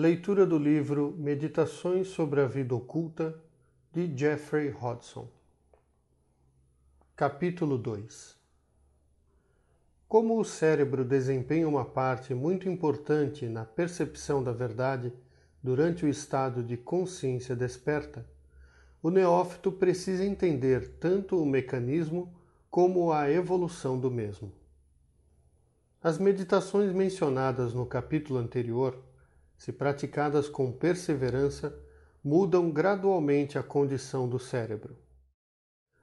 Leitura do livro Meditações sobre a Vida Oculta de Jeffrey Hodson. Capítulo 2 Como o cérebro desempenha uma parte muito importante na percepção da verdade durante o estado de consciência desperta, o neófito precisa entender tanto o mecanismo como a evolução do mesmo. As meditações mencionadas no capítulo anterior, se praticadas com perseverança, mudam gradualmente a condição do cérebro.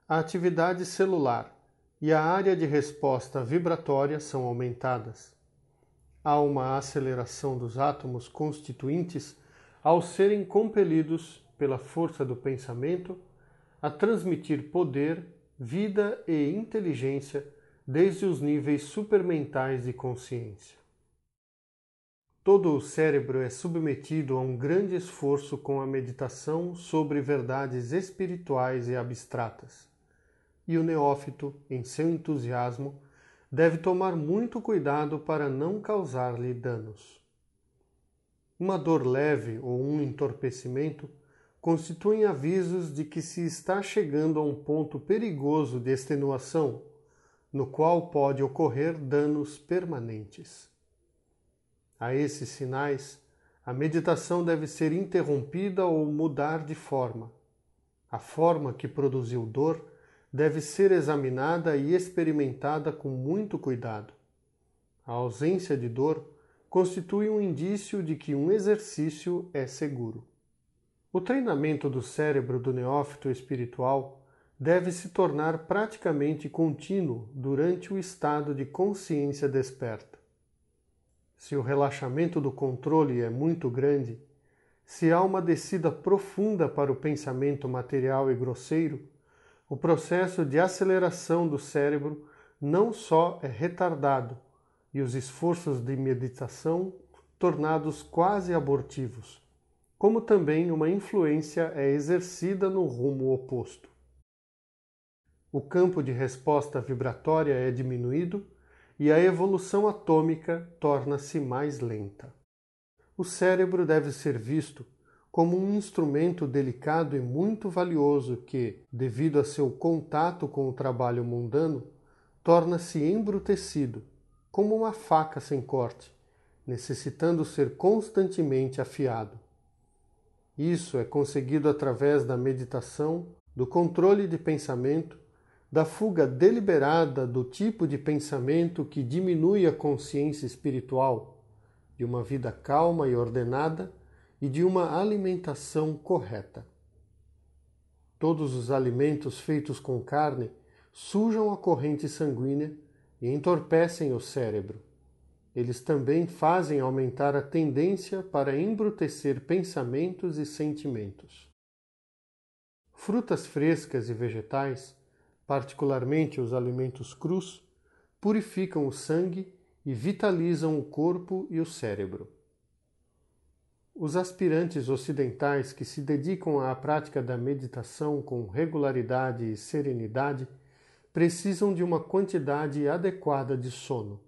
A atividade celular e a área de resposta vibratória são aumentadas. Há uma aceleração dos átomos constituintes ao serem compelidos pela força do pensamento a transmitir poder, vida e inteligência desde os níveis supermentais de consciência. Todo o cérebro é submetido a um grande esforço com a meditação sobre verdades espirituais e abstratas, e o neófito, em seu entusiasmo, deve tomar muito cuidado para não causar-lhe danos. Uma dor leve ou um entorpecimento constituem avisos de que se está chegando a um ponto perigoso de extenuação no qual pode ocorrer danos permanentes. A esses sinais, a meditação deve ser interrompida ou mudar de forma. A forma que produziu dor deve ser examinada e experimentada com muito cuidado. A ausência de dor constitui um indício de que um exercício é seguro. O treinamento do cérebro do neófito espiritual deve se tornar praticamente contínuo durante o estado de consciência desperta. Se o relaxamento do controle é muito grande, se há uma descida profunda para o pensamento material e grosseiro, o processo de aceleração do cérebro não só é retardado e os esforços de meditação tornados quase abortivos, como também uma influência é exercida no rumo oposto. O campo de resposta vibratória é diminuído e a evolução atômica torna-se mais lenta. O cérebro deve ser visto como um instrumento delicado e muito valioso que, devido a seu contato com o trabalho mundano, torna-se embrutecido, como uma faca sem corte, necessitando ser constantemente afiado. Isso é conseguido através da meditação, do controle de pensamento da fuga deliberada do tipo de pensamento que diminui a consciência espiritual, de uma vida calma e ordenada e de uma alimentação correta. Todos os alimentos feitos com carne sujam a corrente sanguínea e entorpecem o cérebro. Eles também fazem aumentar a tendência para embrutecer pensamentos e sentimentos. Frutas frescas e vegetais particularmente os alimentos crus, purificam o sangue e vitalizam o corpo e o cérebro. Os aspirantes ocidentais que se dedicam à prática da meditação com regularidade e serenidade precisam de uma quantidade adequada de sono.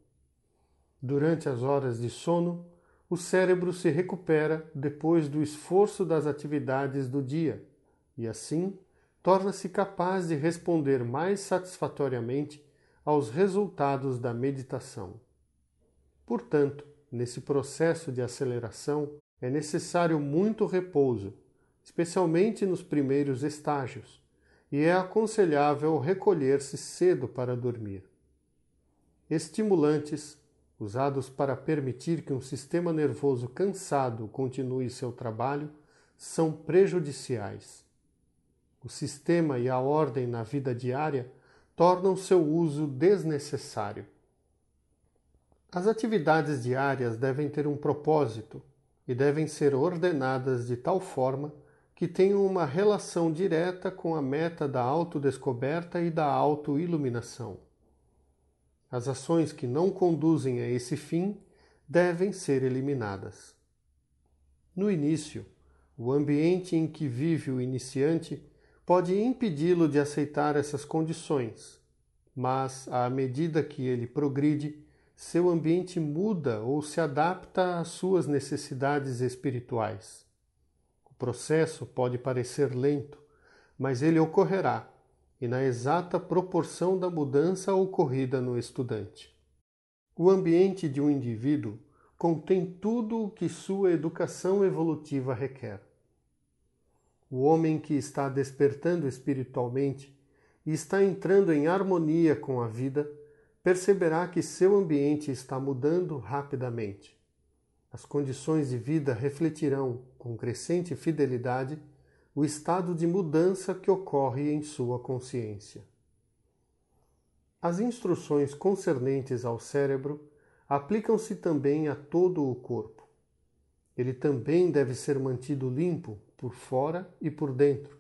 Durante as horas de sono, o cérebro se recupera depois do esforço das atividades do dia e, assim, torna-se capaz de responder mais satisfatoriamente aos resultados da meditação. Portanto, nesse processo de aceleração, é necessário muito repouso, especialmente nos primeiros estágios, e é aconselhável recolher-se cedo para dormir. Estimulantes, usados para permitir que um sistema nervoso cansado continue seu trabalho, são prejudiciais o sistema e a ordem na vida diária tornam seu uso desnecessário. As atividades diárias devem ter um propósito e devem ser ordenadas de tal forma que tenham uma relação direta com a meta da autodescoberta e da autoiluminação. As ações que não conduzem a esse fim devem ser eliminadas. No início, o ambiente em que vive o iniciante pode impedi-lo de aceitar essas condições, mas, à medida que ele progride, seu ambiente muda ou se adapta às suas necessidades espirituais. O processo pode parecer lento, mas ele ocorrerá e na exata proporção da mudança ocorrida no estudante. O ambiente de um indivíduo contém tudo o que sua educação evolutiva requer. O homem que está despertando espiritualmente e está entrando em harmonia com a vida perceberá que seu ambiente está mudando rapidamente. As condições de vida refletirão, com crescente fidelidade, o estado de mudança que ocorre em sua consciência. As instruções concernentes ao cérebro aplicam-se também a todo o corpo. Ele também deve ser mantido limpo por fora e por dentro,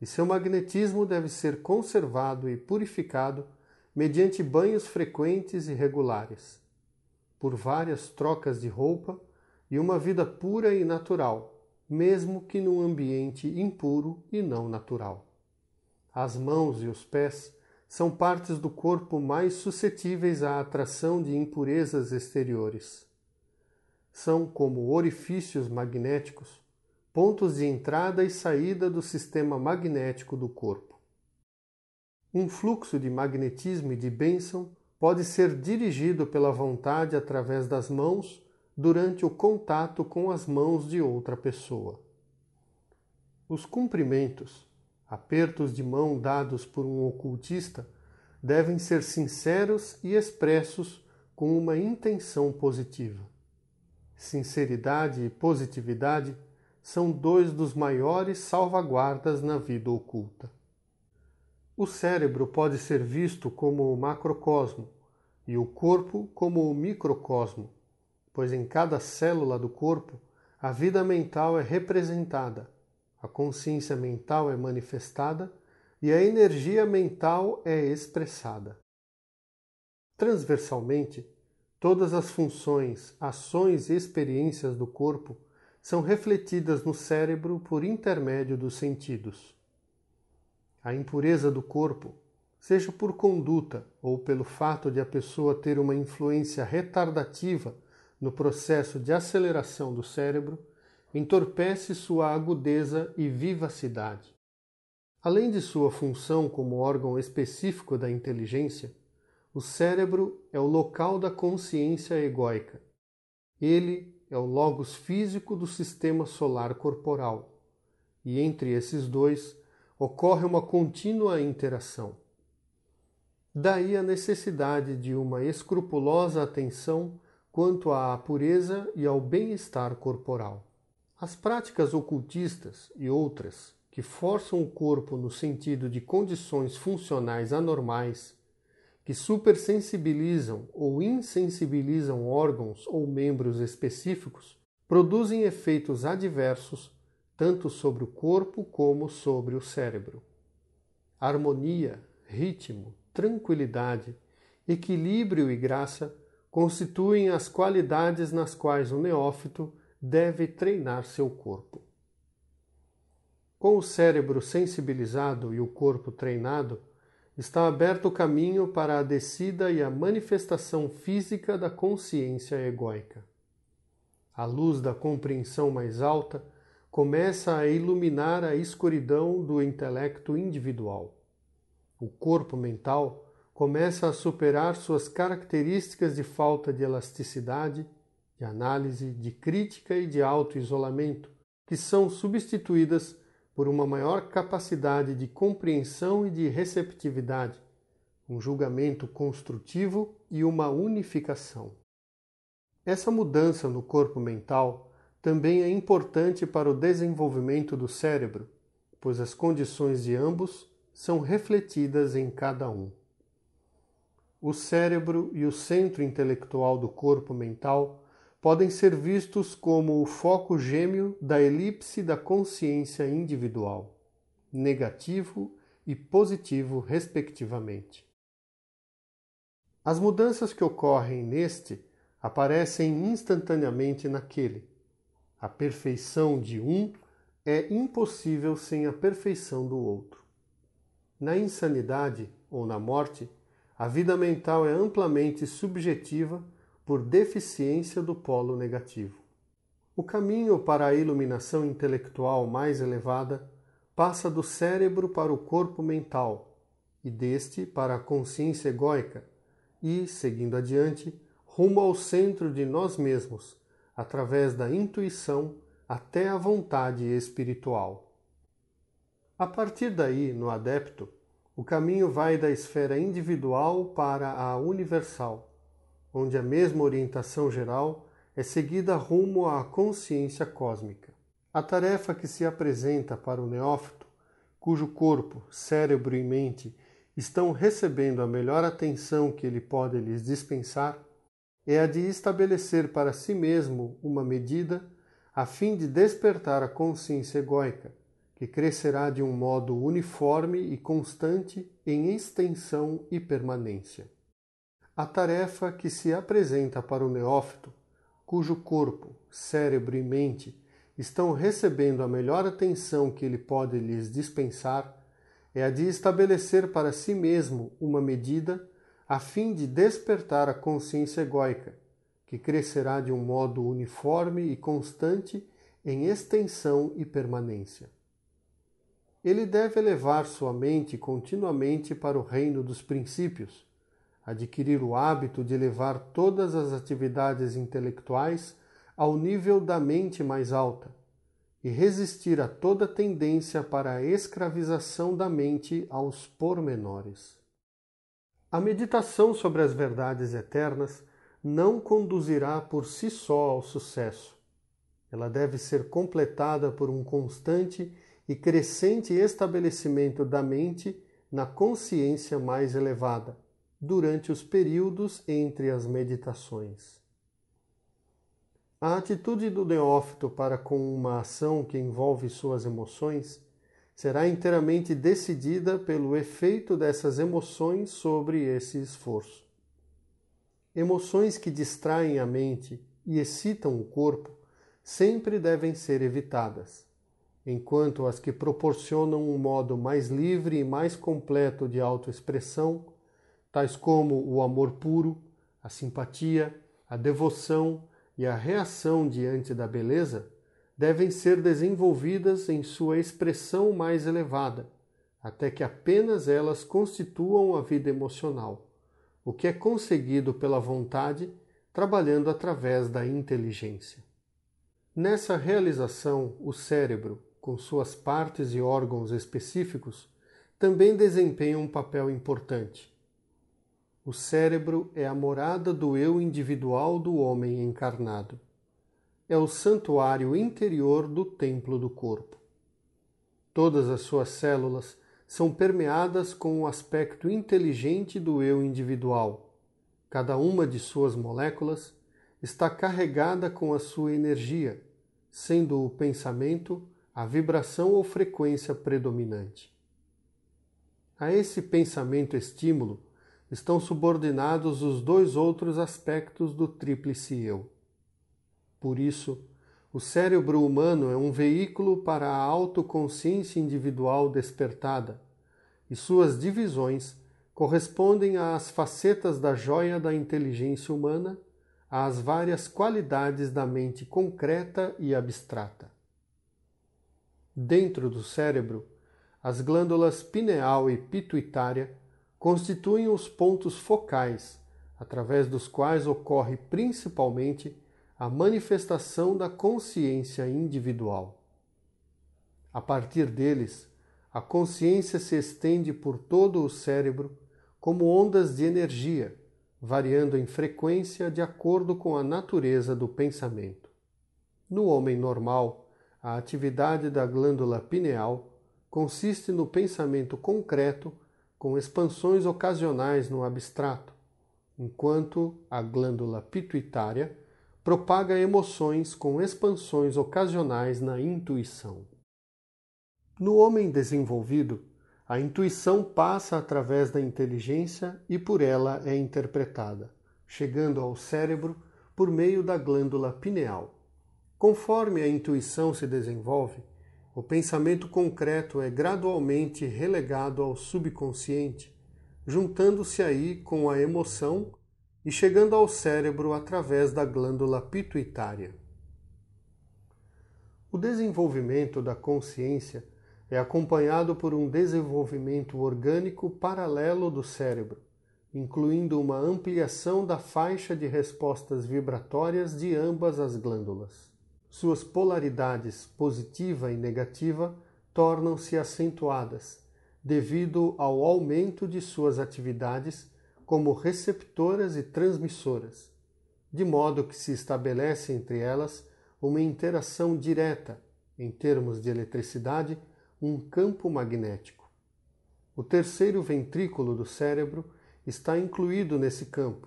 e seu magnetismo deve ser conservado e purificado mediante banhos frequentes e regulares, por várias trocas de roupa e uma vida pura e natural mesmo que num ambiente impuro e não natural. As mãos e os pés são partes do corpo mais suscetíveis à atração de impurezas exteriores. São como orifícios magnéticos, pontos de entrada e saída do sistema magnético do corpo. Um fluxo de magnetismo e de bênção pode ser dirigido pela vontade através das mãos durante o contato com as mãos de outra pessoa. Os cumprimentos, apertos de mão dados por um ocultista, devem ser sinceros e expressos com uma intenção positiva. Sinceridade e positividade são dois dos maiores salvaguardas na vida oculta. O cérebro pode ser visto como o macrocosmo e o corpo como o microcosmo pois em cada célula do corpo a vida mental é representada, a consciência mental é manifestada e a energia mental é expressada. Transversalmente, todas as funções, ações e experiências do corpo são refletidas no cérebro por intermédio dos sentidos. A impureza do corpo, seja por conduta ou pelo fato de a pessoa ter uma influência retardativa no processo de aceleração do cérebro, entorpece sua agudeza e vivacidade. Além de sua função como órgão específico da inteligência, o cérebro é o local da consciência egóica. Ele é o logos físico do sistema solar corporal, e entre esses dois ocorre uma contínua interação. Daí a necessidade de uma escrupulosa atenção quanto à pureza e ao bem-estar corporal. As práticas ocultistas e outras que forçam o corpo no sentido de condições funcionais anormais, que supersensibilizam ou insensibilizam órgãos ou membros específicos, produzem efeitos adversos tanto sobre o corpo como sobre o cérebro. Harmonia, ritmo, tranquilidade, equilíbrio e graça constituem as qualidades nas quais o neófito deve treinar seu corpo. Com o cérebro sensibilizado e o corpo treinado, está aberto o caminho para a descida e a manifestação física da consciência egóica. A luz da compreensão mais alta começa a iluminar a escuridão do intelecto individual. O corpo mental começa a superar suas características de falta de elasticidade, de análise, de crítica e de auto-isolamento, que são substituídas por uma maior capacidade de compreensão e de receptividade, um julgamento construtivo e uma unificação. Essa mudança no corpo mental também é importante para o desenvolvimento do cérebro, pois as condições de ambos são refletidas em cada um o cérebro e o centro intelectual do corpo mental podem ser vistos como o foco gêmeo da elipse da consciência individual, negativo e positivo, respectivamente. As mudanças que ocorrem neste aparecem instantaneamente naquele. A perfeição de um é impossível sem a perfeição do outro. Na insanidade ou na morte, a vida mental é amplamente subjetiva por deficiência do polo negativo. O caminho para a iluminação intelectual mais elevada passa do cérebro para o corpo mental e deste para a consciência egóica e, seguindo adiante, rumo ao centro de nós mesmos, através da intuição até a vontade espiritual. A partir daí, no adepto, o caminho vai da esfera individual para a universal, onde a mesma orientação geral é seguida rumo à consciência cósmica. A tarefa que se apresenta para o neófito, cujo corpo, cérebro e mente estão recebendo a melhor atenção que ele pode lhes dispensar, é a de estabelecer para si mesmo uma medida a fim de despertar a consciência egóica, que crescerá de um modo uniforme e constante em extensão e permanência. A tarefa que se apresenta para o neófito, cujo corpo, cérebro e mente estão recebendo a melhor atenção que ele pode lhes dispensar, é a de estabelecer para si mesmo uma medida a fim de despertar a consciência egóica, que crescerá de um modo uniforme e constante em extensão e permanência. Ele deve elevar sua mente continuamente para o reino dos princípios, adquirir o hábito de levar todas as atividades intelectuais ao nível da mente mais alta e resistir a toda tendência para a escravização da mente aos pormenores. A meditação sobre as verdades eternas não conduzirá por si só ao sucesso. Ela deve ser completada por um constante e crescente estabelecimento da mente na consciência mais elevada, durante os períodos entre as meditações. A atitude do neófito para com uma ação que envolve suas emoções será inteiramente decidida pelo efeito dessas emoções sobre esse esforço. Emoções que distraem a mente e excitam o corpo sempre devem ser evitadas, enquanto as que proporcionam um modo mais livre e mais completo de autoexpressão, tais como o amor puro, a simpatia, a devoção, e a reação diante da beleza devem ser desenvolvidas em sua expressão mais elevada, até que apenas elas constituam a vida emocional, o que é conseguido pela vontade trabalhando através da inteligência. Nessa realização, o cérebro, com suas partes e órgãos específicos, também desempenha um papel importante o cérebro é a morada do eu individual do homem encarnado. É o santuário interior do templo do corpo. Todas as suas células são permeadas com o aspecto inteligente do eu individual. Cada uma de suas moléculas está carregada com a sua energia, sendo o pensamento a vibração ou frequência predominante. A esse pensamento estímulo, estão subordinados os dois outros aspectos do tríplice eu. Por isso, o cérebro humano é um veículo para a autoconsciência individual despertada, e suas divisões correspondem às facetas da joia da inteligência humana, às várias qualidades da mente concreta e abstrata. Dentro do cérebro, as glândulas pineal e pituitária constituem os pontos focais, através dos quais ocorre principalmente a manifestação da consciência individual. A partir deles, a consciência se estende por todo o cérebro como ondas de energia, variando em frequência de acordo com a natureza do pensamento. No homem normal, a atividade da glândula pineal consiste no pensamento concreto com expansões ocasionais no abstrato, enquanto a glândula pituitária propaga emoções com expansões ocasionais na intuição. No homem desenvolvido, a intuição passa através da inteligência e por ela é interpretada, chegando ao cérebro por meio da glândula pineal. Conforme a intuição se desenvolve, o pensamento concreto é gradualmente relegado ao subconsciente, juntando-se aí com a emoção e chegando ao cérebro através da glândula pituitária. O desenvolvimento da consciência é acompanhado por um desenvolvimento orgânico paralelo do cérebro, incluindo uma ampliação da faixa de respostas vibratórias de ambas as glândulas. Suas polaridades positiva e negativa tornam-se acentuadas devido ao aumento de suas atividades como receptoras e transmissoras, de modo que se estabelece entre elas uma interação direta, em termos de eletricidade, um campo magnético. O terceiro ventrículo do cérebro está incluído nesse campo,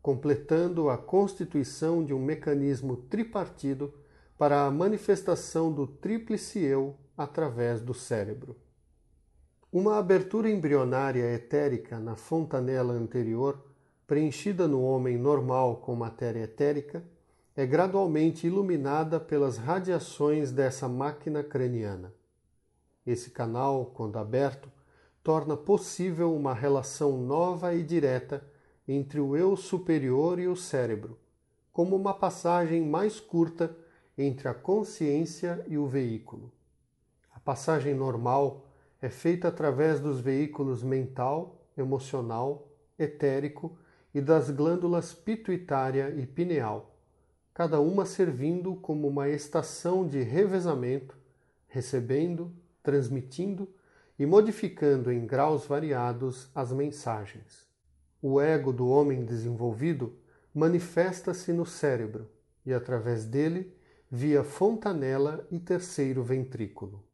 completando a constituição de um mecanismo tripartido para a manifestação do tríplice eu através do cérebro. Uma abertura embrionária etérica na fontanela anterior, preenchida no homem normal com matéria etérica, é gradualmente iluminada pelas radiações dessa máquina craniana. Esse canal, quando aberto, torna possível uma relação nova e direta entre o eu superior e o cérebro, como uma passagem mais curta entre a consciência e o veículo. A passagem normal é feita através dos veículos mental, emocional, etérico e das glândulas pituitária e pineal, cada uma servindo como uma estação de revezamento, recebendo, transmitindo e modificando em graus variados as mensagens. O ego do homem desenvolvido manifesta-se no cérebro e, através dele, via fontanela e terceiro ventrículo.